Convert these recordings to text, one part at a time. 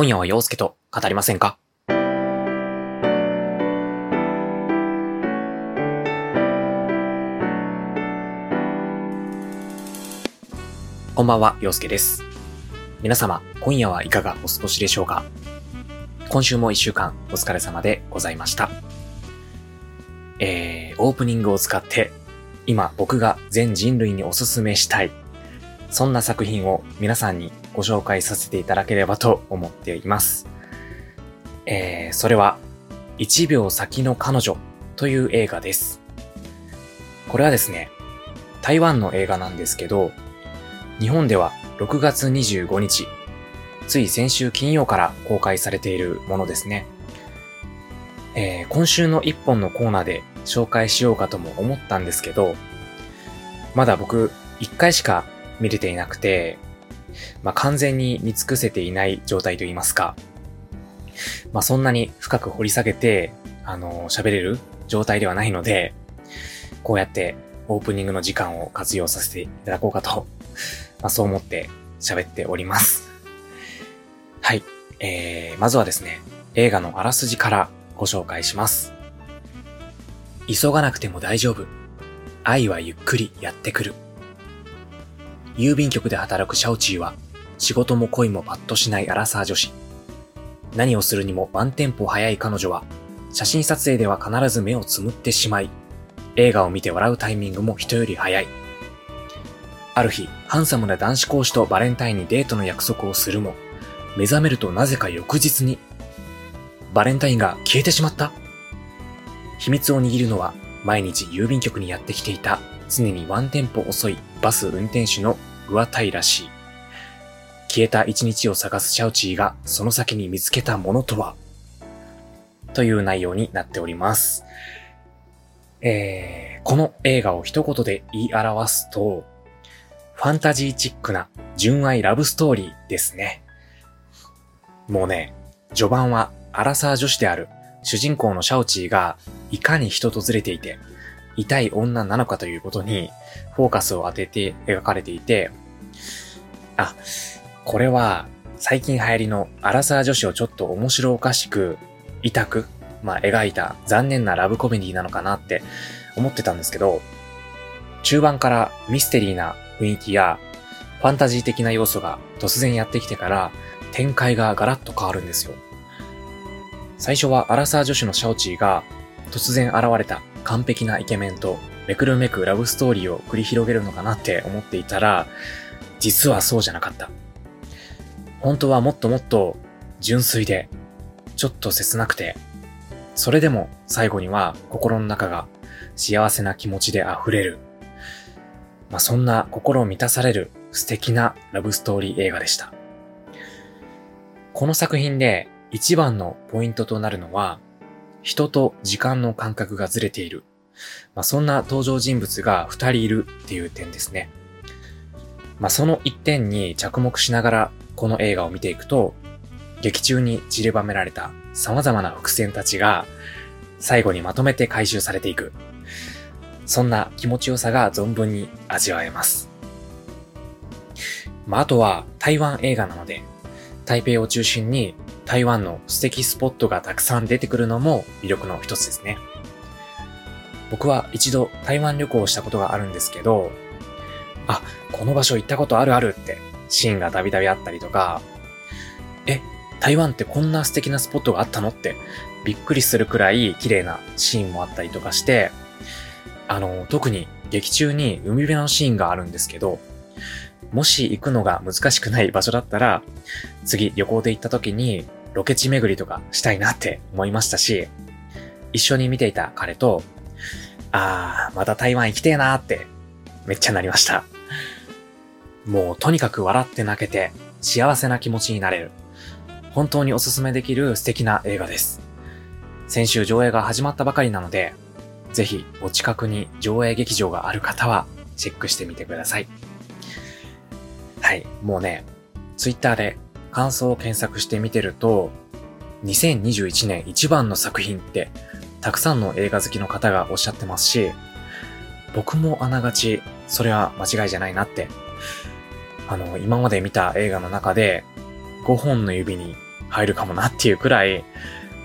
今夜は陽介と語りませんか？こんばんは、陽介です。皆様、今夜はいかがお過ごしでしょうか？今週も一週間お疲れ様でございました。えー、オープニングを使って、今僕が全人類におすすめしたい、そんな作品を皆さんにご紹介させていただければと思っています。えー、それは、1秒先の彼女という映画です。これはですね、台湾の映画なんですけど、日本では6月25日、つい先週金曜から公開されているものですね。えー今週の一本のコーナーで紹介しようかとも思ったんですけど、まだ僕一回しか見れていなくて、まあ、完全に見尽くせていない状態といいますか、まあ、そんなに深く掘り下げて、あの喋れる状態ではないので、こうやってオープニングの時間を活用させていただこうかと、まあ、そう思って喋っております。はい。えー、まずはですね、映画のあらすじからご紹介します。急がなくても大丈夫。愛はゆっくりやってくる。郵便局で働くシャオチーは、仕事も恋もパッとしないアラサー女子。何をするにもワンテンポ早い彼女は、写真撮影では必ず目をつむってしまい、映画を見て笑うタイミングも人より早い。ある日、ハンサムな男子講師とバレンタインにデートの約束をするも、目覚めるとなぜか翌日に、バレンタインが消えてしまった。秘密を握るのは、毎日郵便局にやってきていた、常にワンテンポ遅いバス運転手のグアタイらしい。消えた一日を探すシャウチーが、その先に見つけたものとは？という内容になっております。えー、この映画を一言で言い表すと、ファンタジーチックな純愛ラブストーリーですね。もうね、序盤はアラサー女子である主人公のシャオチーがいかに人とずれていて、痛い女なのかということにフォーカスを当てて描かれていて、あ、これは最近流行りのアラサー女子をちょっと面白おかしく、痛く、まあ描いた残念なラブコメディなのかなって思ってたんですけど、中盤からミステリーな雰囲気やファンタジー的な要素が突然やってきてから展開がガラッと変わるんですよ。最初はアラサー女子のシャオチーが突然現れた完璧なイケメンとめくるめくラブストーリーを繰り広げるのかなって思っていたら、実はそうじゃなかった。本当はもっともっと純粋で、ちょっと切なくて、それでも最後には心の中が幸せな気持ちで溢れる。まあ、そんな心を満たされる素敵なラブストーリー映画でした。この作品で一番のポイントとなるのは、人と時間の感覚がずれている。まあ、そんな登場人物が二人いるっていう点ですね。まあ、その一点に着目しながらこの映画を見ていくと、劇中に散りばめられた様々な伏線たちが最後にまとめて回収されていく。そんな気持ちよさが存分に味わえます。まあ、あとは台湾映画なので、台北を中心に台湾の素敵スポットがたくさん出てくるのも魅力の一つですね。僕は一度台湾旅行をしたことがあるんですけど、あ、この場所行ったことあるあるってシーンがたびたびあったりとか、え、台湾ってこんな素敵なスポットがあったのってびっくりするくらい綺麗なシーンもあったりとかして、あの、特に劇中に海辺のシーンがあるんですけど、もし行くのが難しくない場所だったら、次旅行で行った時にロケ地巡りとかしたいなって思いましたし、一緒に見ていた彼と、あー、また台湾行きてえなーってめっちゃなりました。もうとにかく笑って泣けて幸せな気持ちになれる。本当におすすめできる素敵な映画です。先週上映が始まったばかりなので、ぜひお近くに上映劇場がある方はチェックしてみてください。はい、もうね、ツイッターで感想を検索してみてると、2021年一番の作品ってたくさんの映画好きの方がおっしゃってますし、僕もあながちそれは間違いじゃないなって、あの、今まで見た映画の中で5本の指に入るかもなっていうくらい、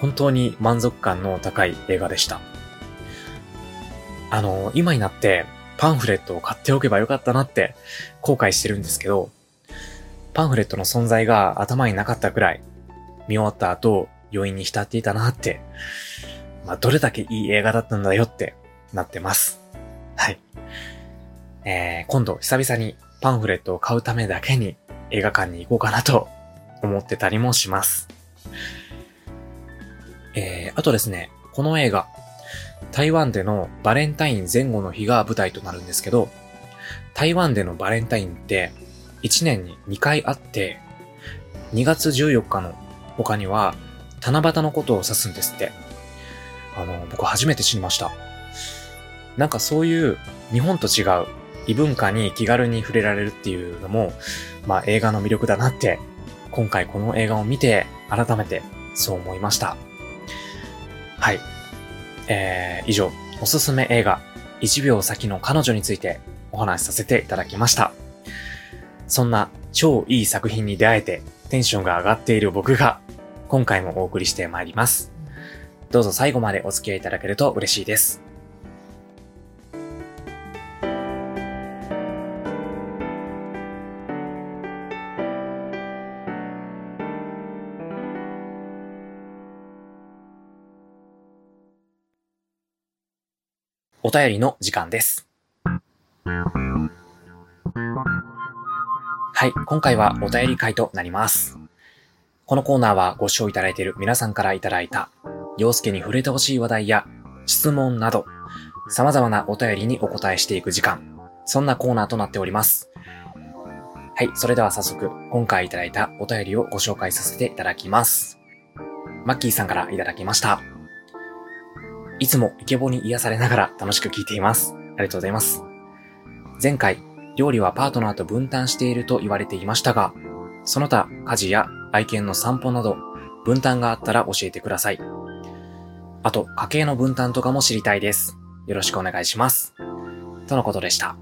本当に満足感の高い映画でした。あの、今になってパンフレットを買っておけばよかったなって後悔してるんですけど、パンフレットの存在が頭になかったくらい、見終わった後、余韻に浸っていたなって、まあ、どれだけいい映画だったんだよってなってます。はい。えー、今度久々にパンフレットを買うためだけに映画館に行こうかなと思ってたりもします。えー、あとですね、この映画、台湾でのバレンタイン前後の日が舞台となるんですけど、台湾でのバレンタインって1年に2回あって、2月14日の他には七夕のことを指すんですって。あの、僕初めて知りました。なんかそういう日本と違う異文化に気軽に触れられるっていうのも、まあ映画の魅力だなって、今回この映画を見て改めてそう思いました。はい。えー、以上、おすすめ映画、1秒先の彼女についてお話しさせていただきました。そんな超いい作品に出会えてテンションが上がっている僕が今回もお送りしてまいります。どうぞ最後までお付き合いいただけると嬉しいです。お便りの時間です。はい、今回はお便り会となります。このコーナーはご視聴いただいている皆さんからいただいた、洋介に触れてほしい話題や質問など、様々なお便りにお答えしていく時間、そんなコーナーとなっております。はい、それでは早速、今回いただいたお便りをご紹介させていただきます。マッキーさんからいただきました。いつもイケボに癒されながら楽しく聞いています。ありがとうございます。前回、料理はパートナーと分担していると言われていましたが、その他家事や愛犬の散歩など分担があったら教えてください。あと、家計の分担とかも知りたいです。よろしくお願いします。とのことでした。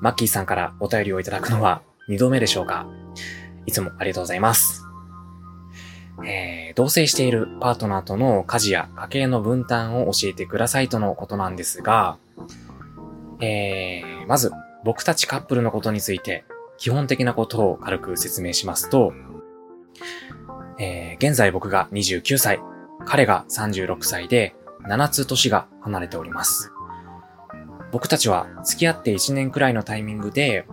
マッキーさんからお便りをいただくのは2度目でしょうか。いつもありがとうございます。えー、同棲しているパートナーとの家事や家計の分担を教えてくださいとのことなんですが、えー、まず、僕たちカップルのことについて、基本的なことを軽く説明しますと、えー、現在僕が29歳、彼が36歳で、7つ年が離れております。僕たちは付き合って1年くらいのタイミングで、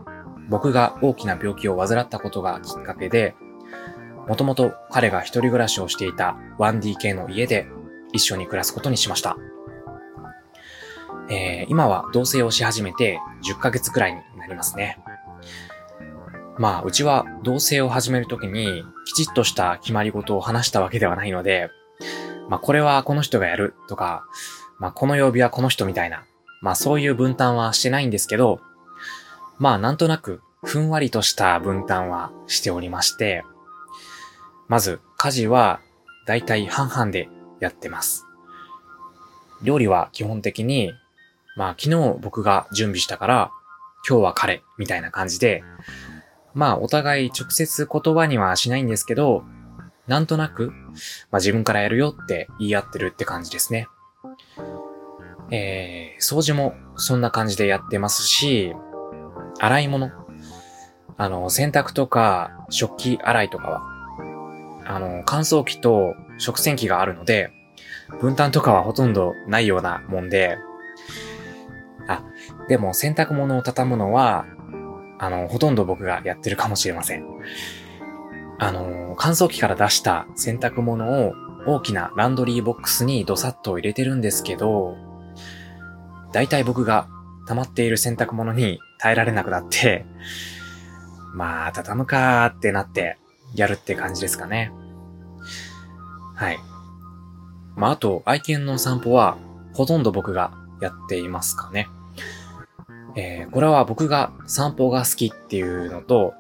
僕が大きな病気を患ったことがきっかけで、もともと彼が一人暮らしをしていた 1DK の家で一緒に暮らすことにしました。えー、今は同棲をし始めて10ヶ月くらいになりますね。まあ、うちは同棲を始めるときにきちっとした決まり事を話したわけではないので、まあ、これはこの人がやるとか、まあ、この曜日はこの人みたいな、まあ、そういう分担はしてないんですけど、まあ、なんとなくふんわりとした分担はしておりまして、まず、家事はだいたい半々でやってます。料理は基本的にまあ昨日僕が準備したから、今日は彼、みたいな感じで、まあお互い直接言葉にはしないんですけど、なんとなく、まあ自分からやるよって言い合ってるって感じですね。えー、掃除もそんな感じでやってますし、洗い物。あの、洗濯とか食器洗いとかは、あの、乾燥機と食洗機があるので、分担とかはほとんどないようなもんで、あ、でも洗濯物を畳むのは、あの、ほとんど僕がやってるかもしれません。あの、乾燥機から出した洗濯物を大きなランドリーボックスにドサッと入れてるんですけど、だいたい僕が溜まっている洗濯物に耐えられなくなって、まあ、畳むかーってなってやるって感じですかね。はい。まあ、あと、愛犬の散歩は、ほとんど僕がやっていますかね。えー、これは僕が散歩が好きっていうのと、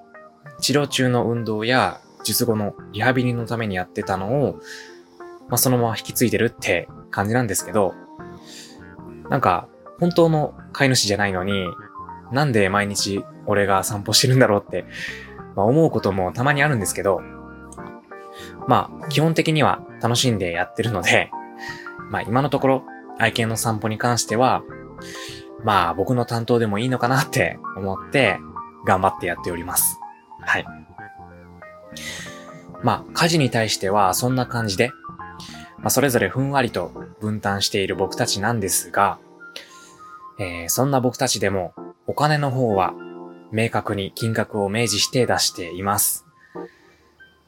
治療中の運動や術後のリハビリのためにやってたのを、まあ、そのまま引き継いでるって感じなんですけど、なんか、本当の飼い主じゃないのに、なんで毎日俺が散歩してるんだろうって、まあ、思うこともたまにあるんですけど、まあ、基本的には楽しんでやってるので、まあ今のところ愛犬の散歩に関しては、まあ僕の担当でもいいのかなって思って頑張ってやっております。はい。まあ家事に対してはそんな感じで、まあそれぞれふんわりと分担している僕たちなんですが、えー、そんな僕たちでもお金の方は明確に金額を明示して出しています。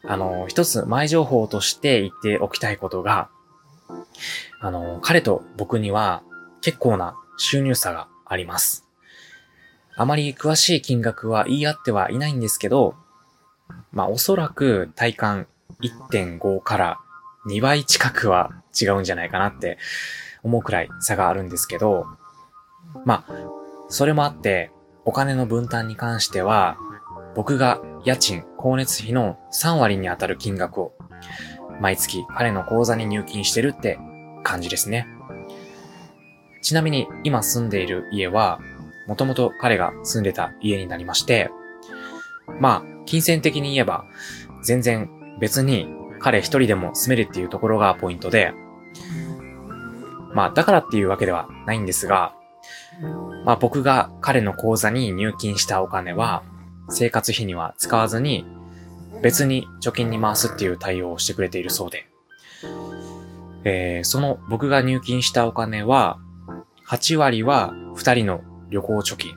あの、一つ前情報として言っておきたいことが、あの、彼と僕には結構な収入差があります。あまり詳しい金額は言い合ってはいないんですけど、まあおそらく体感1.5から2倍近くは違うんじゃないかなって思うくらい差があるんですけど、まあ、それもあって、お金の分担に関しては、僕が家賃、光熱費の3割に当たる金額を毎月彼の口座に入金してるって感じですね。ちなみに今住んでいる家は、もともと彼が住んでた家になりまして、まあ、金銭的に言えば、全然別に彼一人でも住めるっていうところがポイントで、まあ、だからっていうわけではないんですが、まあ僕が彼の口座に入金したお金は、生活費には使わずに、別に貯金に回すっていう対応をしてくれているそうで、えー、その僕が入金したお金は、8割は2人の旅行貯金、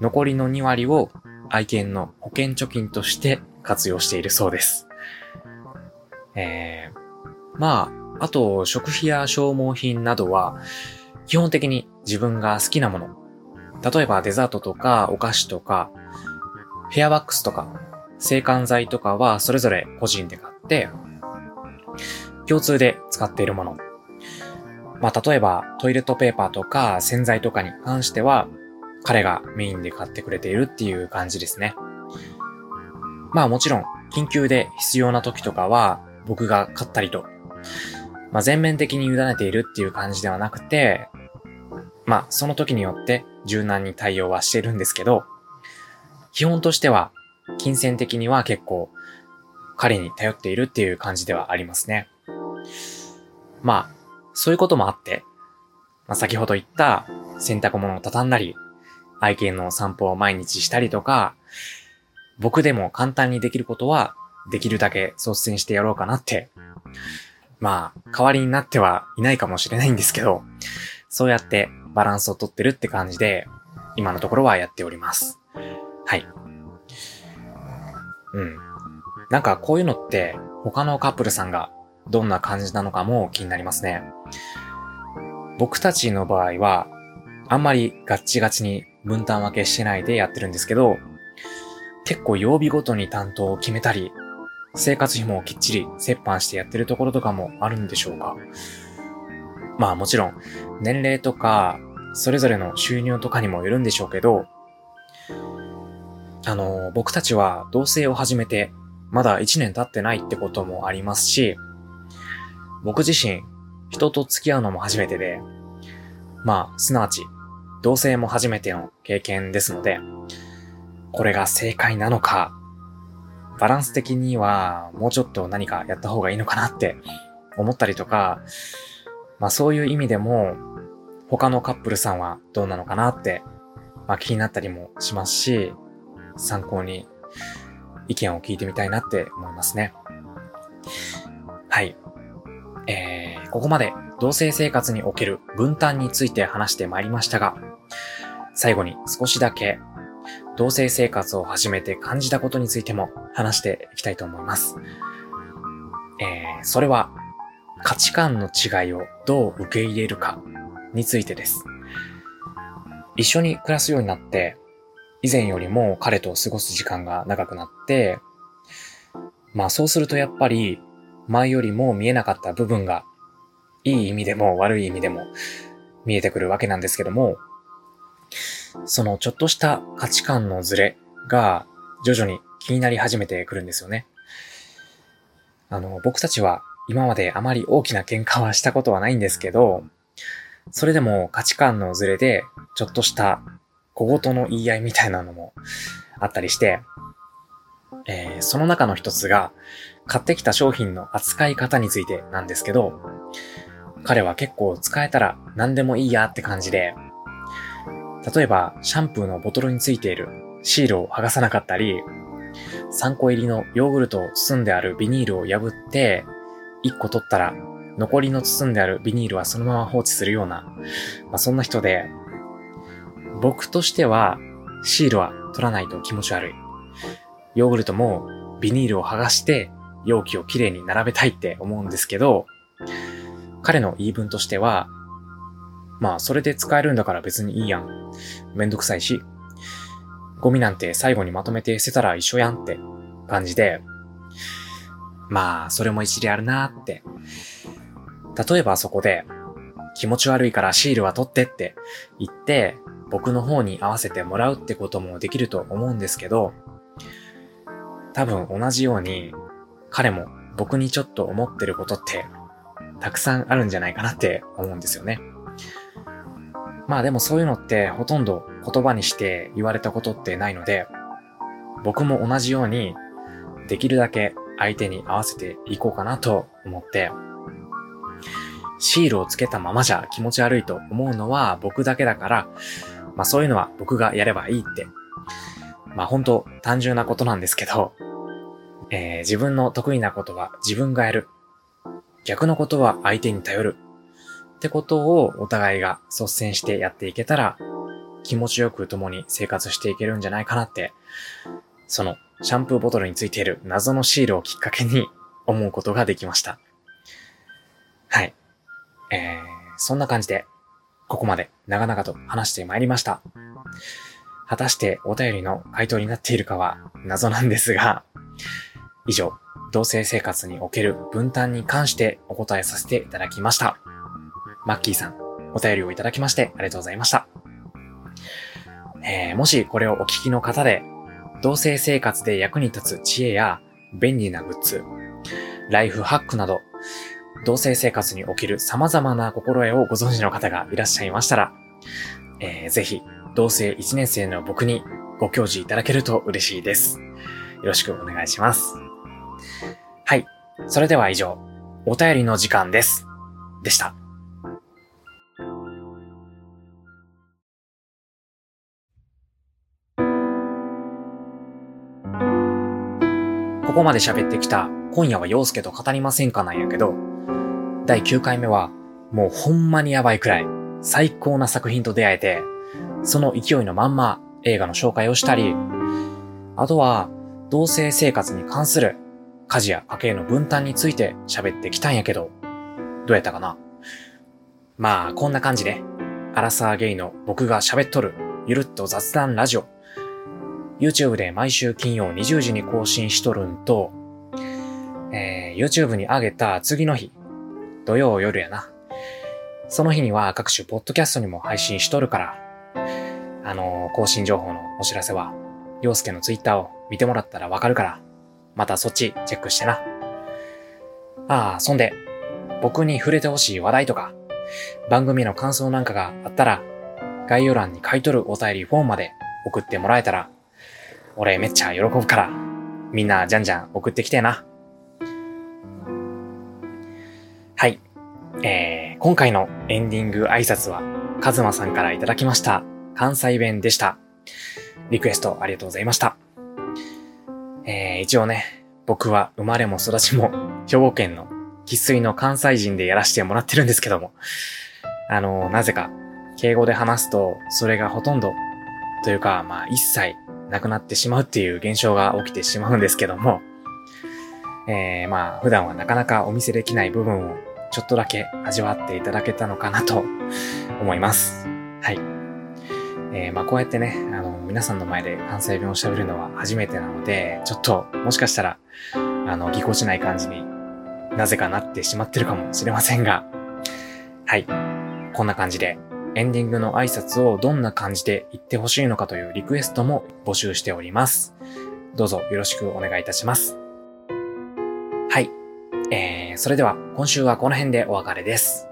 残りの2割を愛犬の保険貯金として活用しているそうです。えー、まあ、あと食費や消耗品などは、基本的に自分が好きなもの、例えばデザートとかお菓子とか、ヘアワックスとか、制汗剤とかはそれぞれ個人で買って、共通で使っているもの。まあ、例えばトイレットペーパーとか洗剤とかに関しては、彼がメインで買ってくれているっていう感じですね。まあもちろん、緊急で必要な時とかは、僕が買ったりと、まあ全面的に委ねているっていう感じではなくて、まあその時によって柔軟に対応はしてるんですけど、基本としては、金銭的には結構、彼に頼っているっていう感じではありますね。まあ、そういうこともあって、まあ、先ほど言った洗濯物を畳んだり、愛犬の散歩を毎日したりとか、僕でも簡単にできることは、できるだけ率先してやろうかなって。まあ、代わりになってはいないかもしれないんですけど、そうやってバランスをとってるって感じで、今のところはやっております。はい。うん。なんかこういうのって他のカップルさんがどんな感じなのかも気になりますね。僕たちの場合は、あんまりガッチガチに分担分けしてないでやってるんですけど、結構曜日ごとに担当を決めたり、生活費もきっちり折半してやってるところとかもあるんでしょうか。まあもちろん、年齢とか、それぞれの収入とかにもよるんでしょうけど、あの、僕たちは同棲を始めて、まだ1年経ってないってこともありますし、僕自身、人と付き合うのも初めてで、まあ、すなわち、同性も初めての経験ですので、これが正解なのか、バランス的にはもうちょっと何かやった方がいいのかなって思ったりとか、まあそういう意味でも、他のカップルさんはどうなのかなって、まあ気になったりもしますし、参考に意見を聞いてみたいなって思いますね。はい。えー、ここまで同性生活における分担について話してまいりましたが、最後に少しだけ同性生活を始めて感じたことについても話していきたいと思います。えー、それは価値観の違いをどう受け入れるかについてです。一緒に暮らすようになって、以前よりも彼と過ごす時間が長くなって、まあそうするとやっぱり前よりも見えなかった部分が、いい意味でも悪い意味でも見えてくるわけなんですけども、そのちょっとした価値観のズレが徐々に気になり始めてくるんですよね。あの、僕たちは今まであまり大きな喧嘩はしたことはないんですけど、それでも価値観のズレでちょっとした小言の言い合いみたいなのもあったりして、えー、その中の一つが、買ってきた商品の扱い方についてなんですけど、彼は結構使えたら何でもいいやって感じで、例えばシャンプーのボトルについているシールを剥がさなかったり、3個入りのヨーグルトを包んであるビニールを破って、1個取ったら残りの包んであるビニールはそのまま放置するような、まあ、そんな人で、僕としてはシールは取らないと気持ち悪い。ヨーグルトもビニールを剥がして容器をきれいに並べたいって思うんですけど、彼の言い分としては、まあそれで使えるんだから別にいいやん。めんどくさいし、ゴミなんて最後にまとめて捨てたら一緒やんって感じで、まあそれも一理あるなーって。例えばそこで、気持ち悪いからシールは取ってって言って、僕の方に合わせてもらうってこともできると思うんですけど、多分同じように彼も僕にちょっと思ってることってたくさんあるんじゃないかなって思うんですよね。まあでもそういうのってほとんど言葉にして言われたことってないので、僕も同じようにできるだけ相手に合わせていこうかなと思って、シールをつけたままじゃ気持ち悪いと思うのは僕だけだから、まあそういうのは僕がやればいいって。まあ本当単純なことなんですけど、えー、自分の得意なことは自分がやる。逆のことは相手に頼る。ってことをお互いが率先してやっていけたら、気持ちよく共に生活していけるんじゃないかなって、そのシャンプーボトルについている謎のシールをきっかけに思うことができました。はい。えー、そんな感じで、ここまで長々と話してまいりました。果たしてお便りの回答になっているかは謎なんですが、以上、同性生活における分担に関してお答えさせていただきました。マッキーさん、お便りをいただきましてありがとうございました。えー、もしこれをお聞きの方で、同性生活で役に立つ知恵や便利なグッズ、ライフハックなど、同性生活における様々な心得をご存知の方がいらっしゃいましたら、えー、ぜひ、同性1年生の僕にご教示いただけると嬉しいです。よろしくお願いします。はい。それでは以上、お便りの時間です。でした。ここまで喋ってきた今夜は陽介と語りませんかなんやけど、第9回目はもうほんまにやばいくらい最高な作品と出会えて、その勢いのまんま映画の紹介をしたり、あとは同性生活に関する家事や家計の分担について喋ってきたんやけど、どうやったかな？まあ、こんな感じで、アラサーゲイの僕が喋っとる、ゆるっと雑談ラジオ。YouTube で毎週金曜20時に更新しとるんと、えー、YouTube に上げた次の日、土曜夜やな。その日には各種ポッドキャストにも配信しとるから、あのー、更新情報のお知らせは、洋介の Twitter を見てもらったらわかるから、またそっちチェックしてな。ああ、そんで、僕に触れてほしい話題とか、番組の感想なんかがあったら、概要欄に書いとるお便りフォームまで送ってもらえたら、俺めっちゃ喜ぶから、みんなじゃんじゃん送ってきてな。はい。えー、今回のエンディング挨拶は、カズマさんからいただきました。関西弁でした。リクエストありがとうございました。えー、一応ね、僕は生まれも育ちも 兵庫県の喫水の関西人でやらせてもらってるんですけども、あの、なぜか、敬語で話すと、それがほとんど、というか、まあ、一切なくなってしまうっていう現象が起きてしまうんですけども、えー、まあ、普段はなかなかお見せできない部分をちょっとだけ味わっていただけたのかなと思います。はい。えー、まあこうやってね、あの、皆さんの前で関西弁を喋るのは初めてなので、ちょっと、もしかしたら、あの、ぎこちない感じになぜかなってしまってるかもしれませんが、はい。こんな感じで、エンディングの挨拶をどんな感じで言ってほしいのかというリクエストも募集しております。どうぞよろしくお願いいたします。はい。えー、それでは今週はこの辺でお別れです。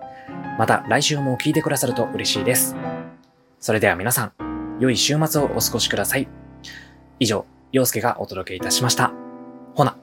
また来週も聞いてくださると嬉しいです。それでは皆さん、良い週末をお過ごしください。以上、陽介がお届けいたしました。ほな。